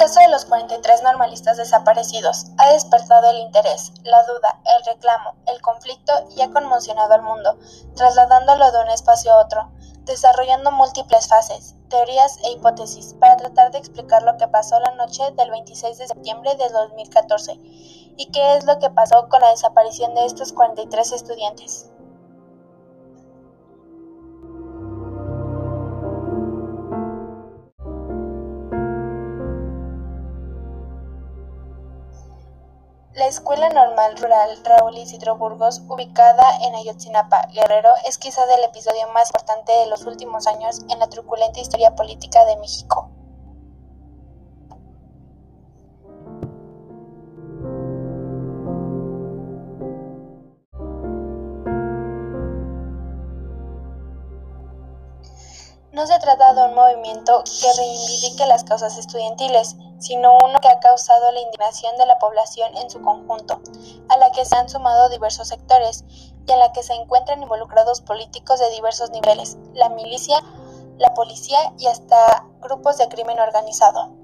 caso de los 43 normalistas desaparecidos ha despertado el interés, la duda, el reclamo, el conflicto y ha conmocionado al mundo, trasladándolo de un espacio a otro, desarrollando múltiples fases, teorías e hipótesis para tratar de explicar lo que pasó la noche del 26 de septiembre de 2014 y qué es lo que pasó con la desaparición de estos 43 estudiantes. La Escuela Normal Rural Raúl Isidro Burgos, ubicada en Ayotzinapa, Guerrero, es quizás el episodio más importante de los últimos años en la truculenta historia política de México. No se trata de un movimiento que reivindique las causas estudiantiles, sino uno que ha causado la indignación de la población en su conjunto, a la que se han sumado diversos sectores y en la que se encuentran involucrados políticos de diversos niveles, la milicia, la policía y hasta grupos de crimen organizado.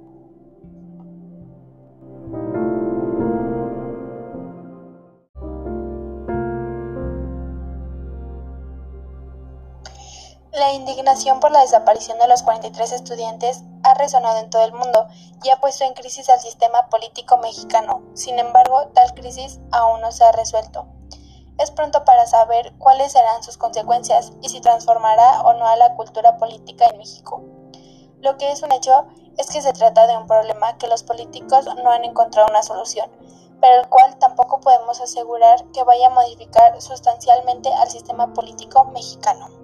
La indignación por la desaparición de los 43 estudiantes ha resonado en todo el mundo y ha puesto en crisis al sistema político mexicano. Sin embargo, tal crisis aún no se ha resuelto. Es pronto para saber cuáles serán sus consecuencias y si transformará o no a la cultura política en México. Lo que es un hecho es que se trata de un problema que los políticos no han encontrado una solución, pero el cual tampoco podemos asegurar que vaya a modificar sustancialmente al sistema político mexicano.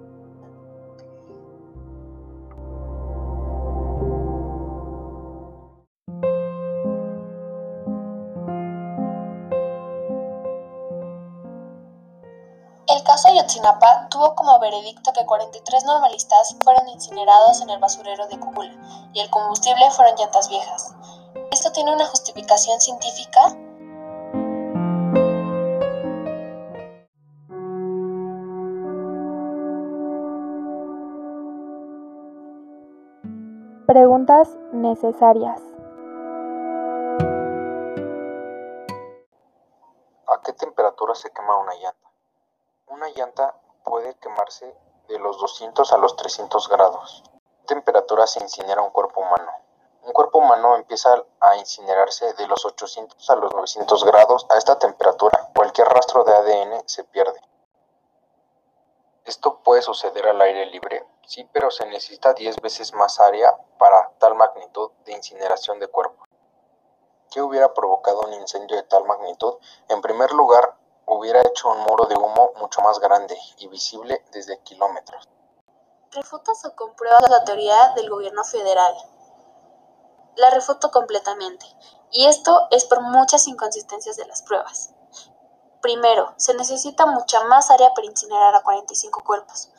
El caso Ayotzinapa tuvo como veredicto que 43 normalistas fueron incinerados en el basurero de Cúcula y el combustible fueron llantas viejas. ¿Esto tiene una justificación científica? Preguntas necesarias. ¿A qué temperatura se quema una llanta? Una llanta puede quemarse de los 200 a los 300 grados. ¿A temperatura se incinera un cuerpo humano? Un cuerpo humano empieza a incinerarse de los 800 a los 900 grados. A esta temperatura, cualquier rastro de ADN se pierde. Esto puede suceder al aire libre, sí, pero se necesita 10 veces más área para tal magnitud de incineración de cuerpo. ¿Qué hubiera provocado un incendio de tal magnitud? En primer lugar, hubiera hecho un muro de humo mucho más grande y visible desde kilómetros. ¿Refutas o compruebas la teoría del gobierno federal? La refuto completamente, y esto es por muchas inconsistencias de las pruebas. Primero, se necesita mucha más área para incinerar a 45 cuerpos.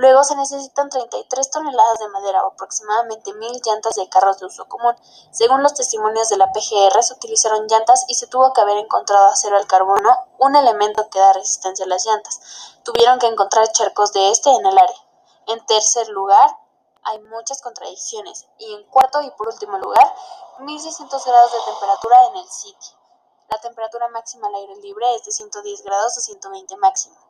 Luego se necesitan 33 toneladas de madera o aproximadamente 1.000 llantas de carros de uso común. Según los testimonios de la PGR, se utilizaron llantas y se tuvo que haber encontrado acero al carbono, un elemento que da resistencia a las llantas. Tuvieron que encontrar charcos de este en el área. En tercer lugar, hay muchas contradicciones. Y en cuarto y por último lugar, 1.600 grados de temperatura en el sitio. La temperatura máxima al aire libre es de 110 grados a 120 máximo.